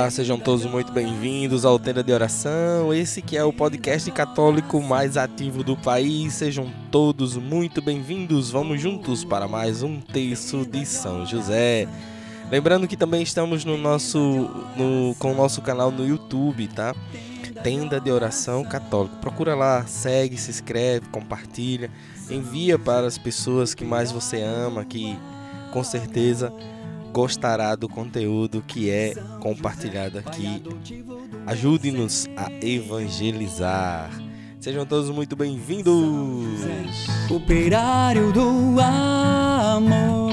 Olá, sejam todos muito bem-vindos ao Tenda de Oração. Esse que é o podcast católico mais ativo do país. Sejam todos muito bem-vindos. Vamos juntos para mais um texto de São José. Lembrando que também estamos no nosso no, com o nosso canal no YouTube, tá? Tenda de Oração Católico. Procura lá, segue, se inscreve, compartilha, envia para as pessoas que mais você ama, que com certeza gostará do conteúdo que é compartilhado aqui. Ajude-nos a evangelizar. Sejam todos muito bem-vindos. Operário do amor.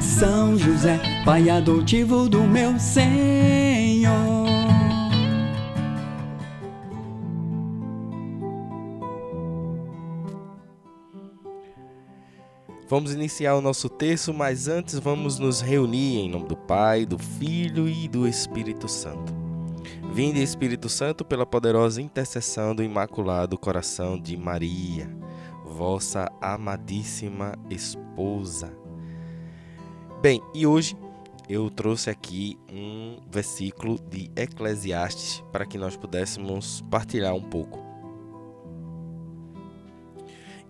São José, pai adotivo do meu Senhor. Vamos iniciar o nosso texto, mas antes vamos nos reunir em nome do Pai, do Filho e do Espírito Santo. Vinde, Espírito Santo, pela poderosa intercessão do Imaculado Coração de Maria, vossa amadíssima esposa. Bem, e hoje eu trouxe aqui um versículo de Eclesiastes para que nós pudéssemos partilhar um pouco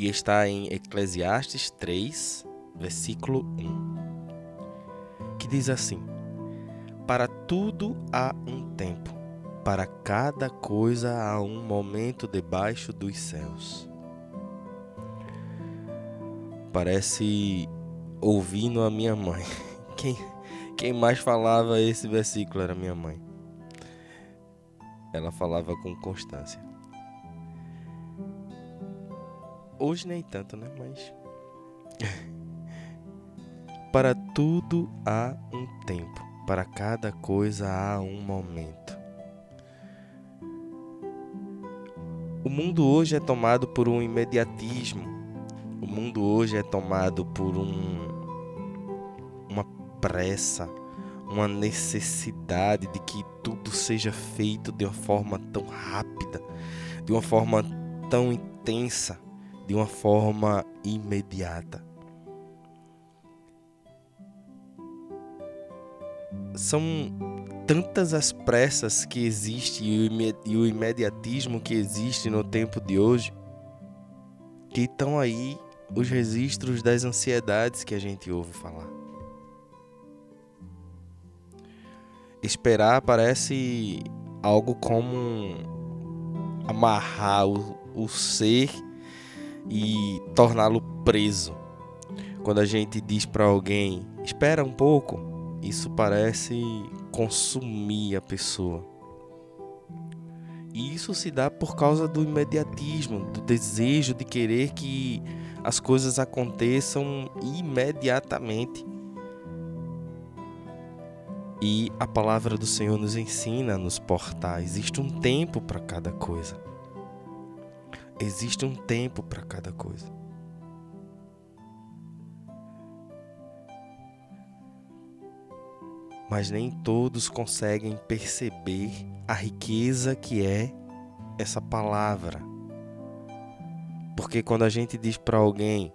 e está em Eclesiastes 3, versículo 1, que diz assim: Para tudo há um tempo, para cada coisa há um momento debaixo dos céus. Parece ouvindo a minha mãe. Quem, quem mais falava esse versículo era minha mãe. Ela falava com constância. Hoje nem tanto, né? Mas. para tudo há um tempo, para cada coisa há um momento. O mundo hoje é tomado por um imediatismo. O mundo hoje é tomado por um uma pressa, uma necessidade de que tudo seja feito de uma forma tão rápida, de uma forma tão intensa de uma forma imediata. São tantas as pressas que existem e o imediatismo que existe no tempo de hoje que estão aí os registros das ansiedades que a gente ouve falar. Esperar parece algo como amarrar o, o ser e torná-lo preso. Quando a gente diz para alguém, espera um pouco, isso parece consumir a pessoa. E isso se dá por causa do imediatismo, do desejo de querer que as coisas aconteçam imediatamente. E a palavra do Senhor nos ensina a nos portar. Existe um tempo para cada coisa. Existe um tempo para cada coisa. Mas nem todos conseguem perceber a riqueza que é essa palavra. Porque quando a gente diz para alguém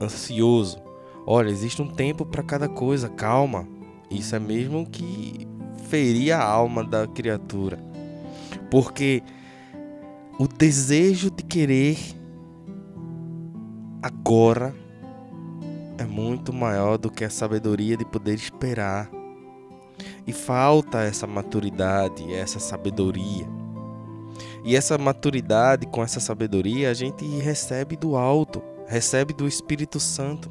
ansioso, olha, existe um tempo para cada coisa, calma. Isso é mesmo que ferir a alma da criatura. Porque o desejo de querer agora é muito maior do que a sabedoria de poder esperar. E falta essa maturidade, essa sabedoria. E essa maturidade com essa sabedoria a gente recebe do alto, recebe do Espírito Santo,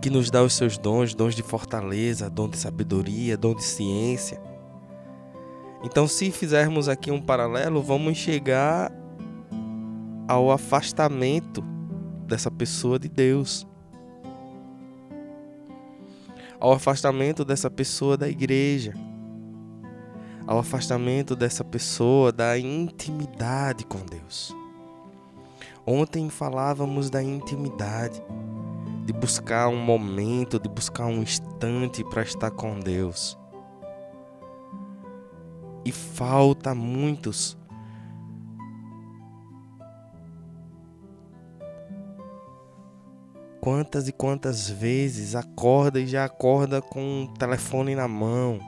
que nos dá os seus dons, dons de fortaleza, dom de sabedoria, dom de ciência então, se fizermos aqui um paralelo, vamos chegar ao afastamento dessa pessoa de Deus. Ao afastamento dessa pessoa da igreja. Ao afastamento dessa pessoa da intimidade com Deus. Ontem falávamos da intimidade, de buscar um momento, de buscar um instante para estar com Deus e falta muitos. Quantas e quantas vezes acorda e já acorda com o telefone na mão.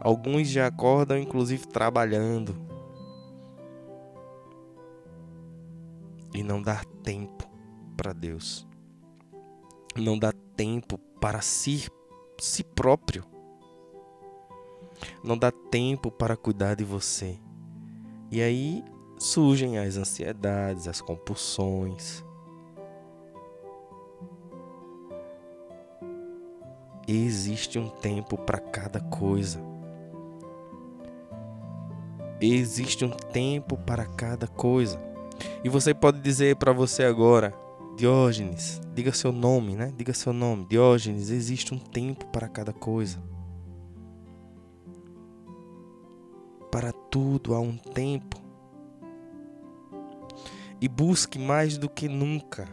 Alguns já acordam inclusive trabalhando. E não dá tempo para Deus. Não dá tempo para si, si próprio. Não dá tempo para cuidar de você. E aí surgem as ansiedades, as compulsões. Existe um tempo para cada coisa. Existe um tempo para cada coisa. E você pode dizer para você agora, Diógenes, diga seu nome, né? Diga seu nome. Diógenes, existe um tempo para cada coisa. Para tudo há um tempo. E busque mais do que nunca.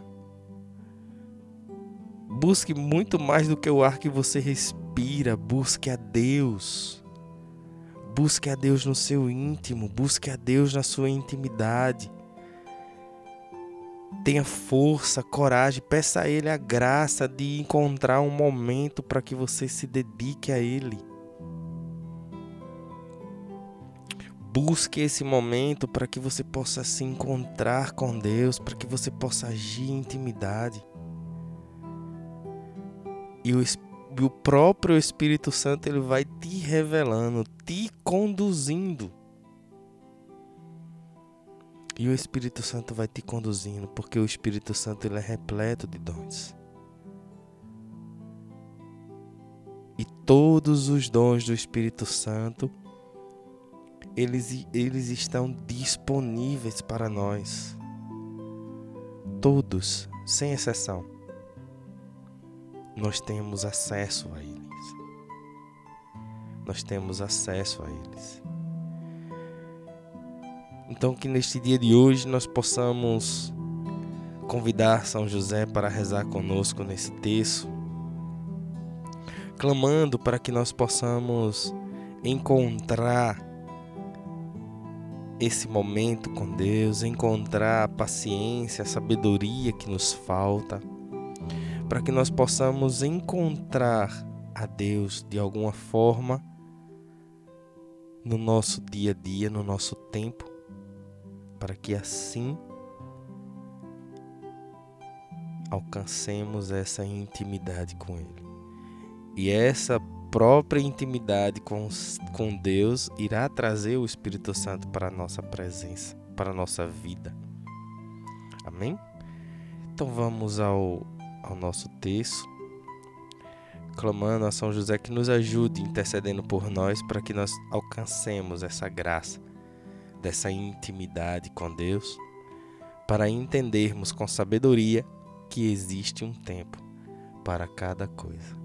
Busque muito mais do que o ar que você respira. Busque a Deus. Busque a Deus no seu íntimo. Busque a Deus na sua intimidade. Tenha força, coragem, peça a Ele a graça de encontrar um momento para que você se dedique a Ele. Busque esse momento para que você possa se encontrar com Deus, para que você possa agir em intimidade. E o, o próprio Espírito Santo ele vai te revelando, te conduzindo. E o Espírito Santo vai te conduzindo, porque o Espírito Santo ele é repleto de dons. E todos os dons do Espírito Santo, eles, eles estão disponíveis para nós. Todos, sem exceção. Nós temos acesso a eles. Nós temos acesso a eles. Então, que neste dia de hoje nós possamos convidar São José para rezar conosco nesse texto, clamando para que nós possamos encontrar esse momento com Deus, encontrar a paciência, a sabedoria que nos falta, para que nós possamos encontrar a Deus de alguma forma no nosso dia a dia, no nosso tempo para que assim alcancemos essa intimidade com Ele. E essa própria intimidade com, com Deus irá trazer o Espírito Santo para a nossa presença, para a nossa vida. Amém? Então vamos ao, ao nosso texto, clamando a São José que nos ajude, intercedendo por nós, para que nós alcancemos essa graça dessa intimidade com Deus, para entendermos com sabedoria que existe um tempo para cada coisa.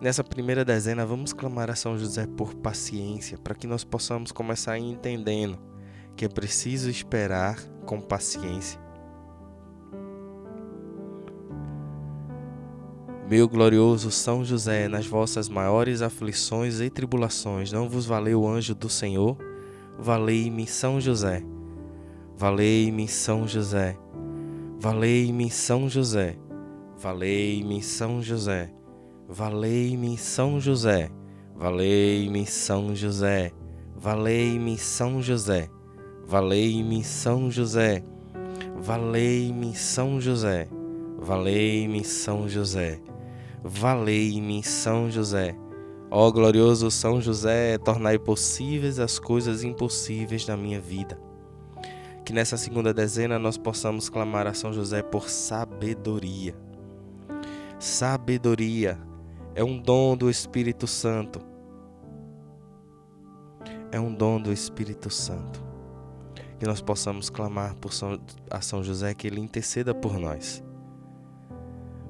Nessa primeira dezena, vamos clamar a São José por paciência, para que nós possamos começar entendendo que é preciso esperar com paciência. Meu glorioso São José, nas vossas maiores aflições e tribulações, não vos valeu o anjo do Senhor? Valei-me São José. Valei-me São José. Valei-me São José. Valei-me São José. Valei-me São José, valei-me São José, valei-me São José, valei-me São José, valei-me São José, valei-me São José, valei-me São José. Ó glorioso São José, tornai possíveis as coisas impossíveis na minha vida. Que nessa segunda dezena nós possamos clamar a São José por sabedoria. Sabedoria é um dom do Espírito Santo. É um dom do Espírito Santo. Que nós possamos clamar por São, a São José que ele interceda por nós.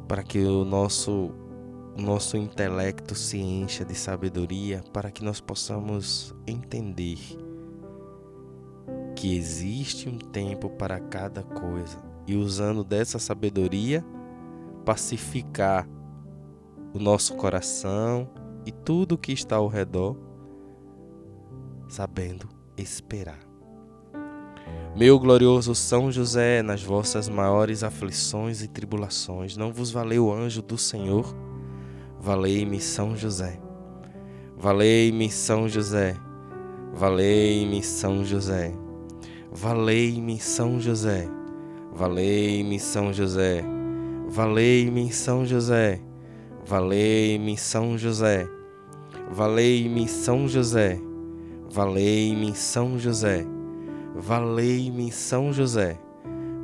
Para que o nosso o nosso intelecto se encha de sabedoria, para que nós possamos entender que existe um tempo para cada coisa e usando dessa sabedoria pacificar o nosso coração e tudo o que está ao redor, sabendo esperar. Meu glorioso São José, nas vossas maiores aflições e tribulações, não vos valeu o anjo do Senhor? Valei-me São José. Valei-me São José. Valei-me São José. Valei-me São José. Valei-me São José. Valei-me São José. Valei-me São José, valei-me São José, valei-me São José, valei-me São José,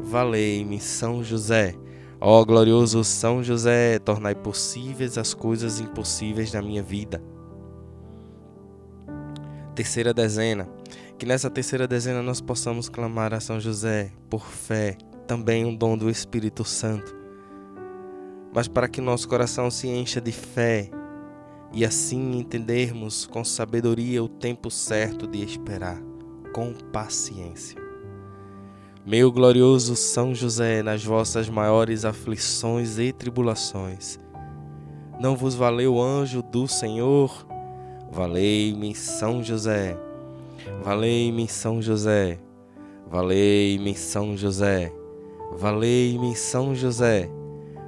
valei-me São José. Ó glorioso São José, tornai possíveis as coisas impossíveis na minha vida. Terceira dezena. Que nessa terceira dezena nós possamos clamar a São José por fé, também um dom do Espírito Santo mas para que nosso coração se encha de fé e assim entendermos com sabedoria o tempo certo de esperar, com paciência. Meu glorioso São José, nas vossas maiores aflições e tribulações, não vos valeu o anjo do Senhor? Valei-me São José, valei-me São José, valei-me São José, valei-me São José.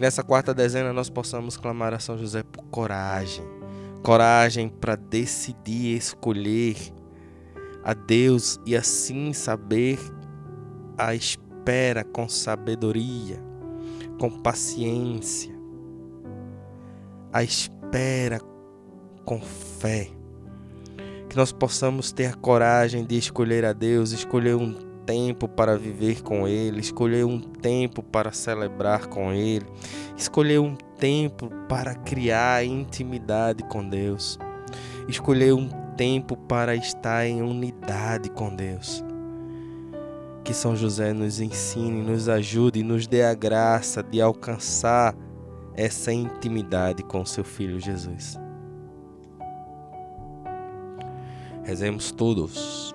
Que nessa quarta dezena nós possamos clamar a São José por coragem. Coragem para decidir escolher a Deus e assim saber a espera com sabedoria, com paciência. A espera com fé. Que nós possamos ter a coragem de escolher a Deus, escolher um tempo para viver com Ele, escolher um tempo para celebrar com Ele, escolher um tempo para criar intimidade com Deus, escolher um tempo para estar em unidade com Deus. Que São José nos ensine, nos ajude e nos dê a graça de alcançar essa intimidade com seu Filho Jesus. Rezemos todos.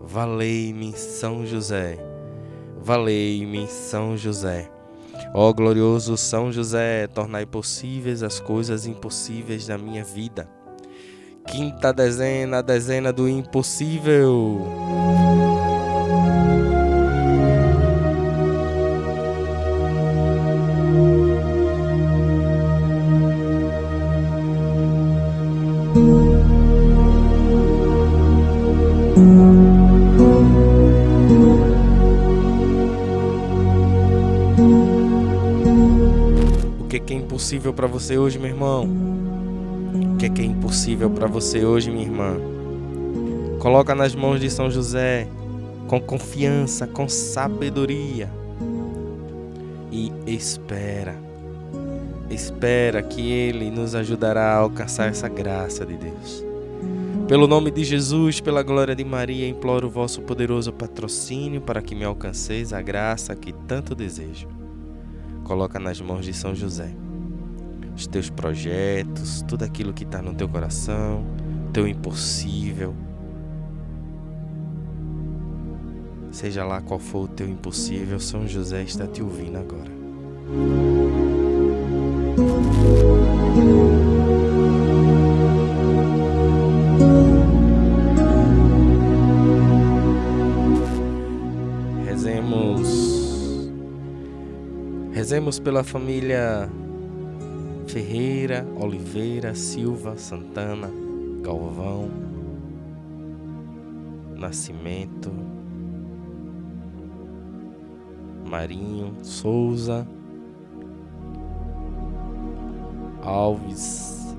Valei-me, São José. Valei-me, São José. Ó glorioso São José, tornai possíveis as coisas impossíveis da minha vida. Quinta dezena, dezena do impossível. Que é impossível para você hoje, meu irmão? O que que é impossível para você hoje, minha irmã? Coloca nas mãos de São José com confiança, com sabedoria e espera. Espera que ele nos ajudará a alcançar essa graça de Deus. Pelo nome de Jesus, pela glória de Maria, imploro o vosso poderoso patrocínio para que me alcanceis a graça que tanto desejo. Coloca nas mãos de São José os teus projetos, tudo aquilo que está no teu coração, teu impossível. Seja lá qual for o teu impossível, São José está te ouvindo agora. Rezemos pela família Ferreira, Oliveira, Silva, Santana, Galvão, Nascimento, Marinho, Souza, Alves,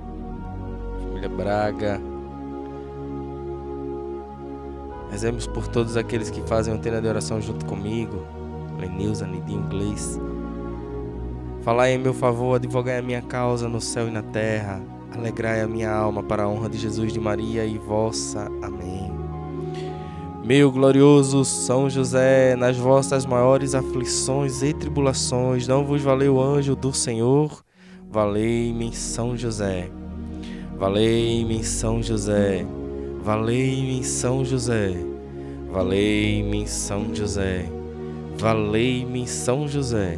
família Braga. Rezemos por todos aqueles que fazem antena de oração junto comigo. Lenilza, Nidinho, Gleice. Falai em meu favor, advogai a minha causa no céu e na terra. Alegrai a minha alma para a honra de Jesus de Maria e vossa. Amém. Meu glorioso São José, nas vossas maiores aflições e tribulações, não vos valeu o anjo do Senhor? Valei-me São José. Valei-me São José. Valei-me São José. Valei-me São José. Valei-me São José.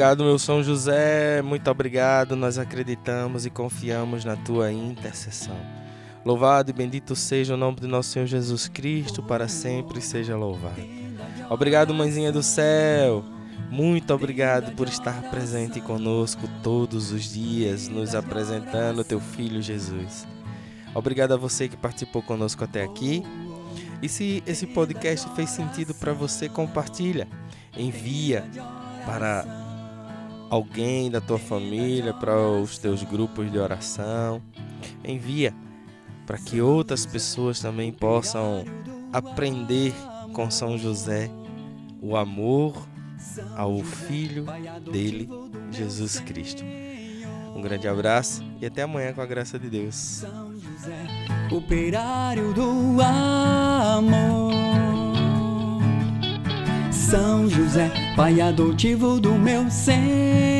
Obrigado, meu São José, muito obrigado. Nós acreditamos e confiamos na tua intercessão. Louvado e bendito seja o nome do nosso Senhor Jesus Cristo, para sempre seja louvado. Obrigado, mãezinha do céu. Muito obrigado por estar presente conosco todos os dias, nos apresentando teu filho Jesus. Obrigado a você que participou conosco até aqui. E se esse podcast fez sentido para você, compartilha, envia para alguém da tua família, para os teus grupos de oração. Envia para que outras pessoas também possam aprender com São José o amor ao filho dele, Jesus Cristo. Um grande abraço e até amanhã com a graça de Deus. São José, operário do amor. São José, pai adotivo do meu Senhor.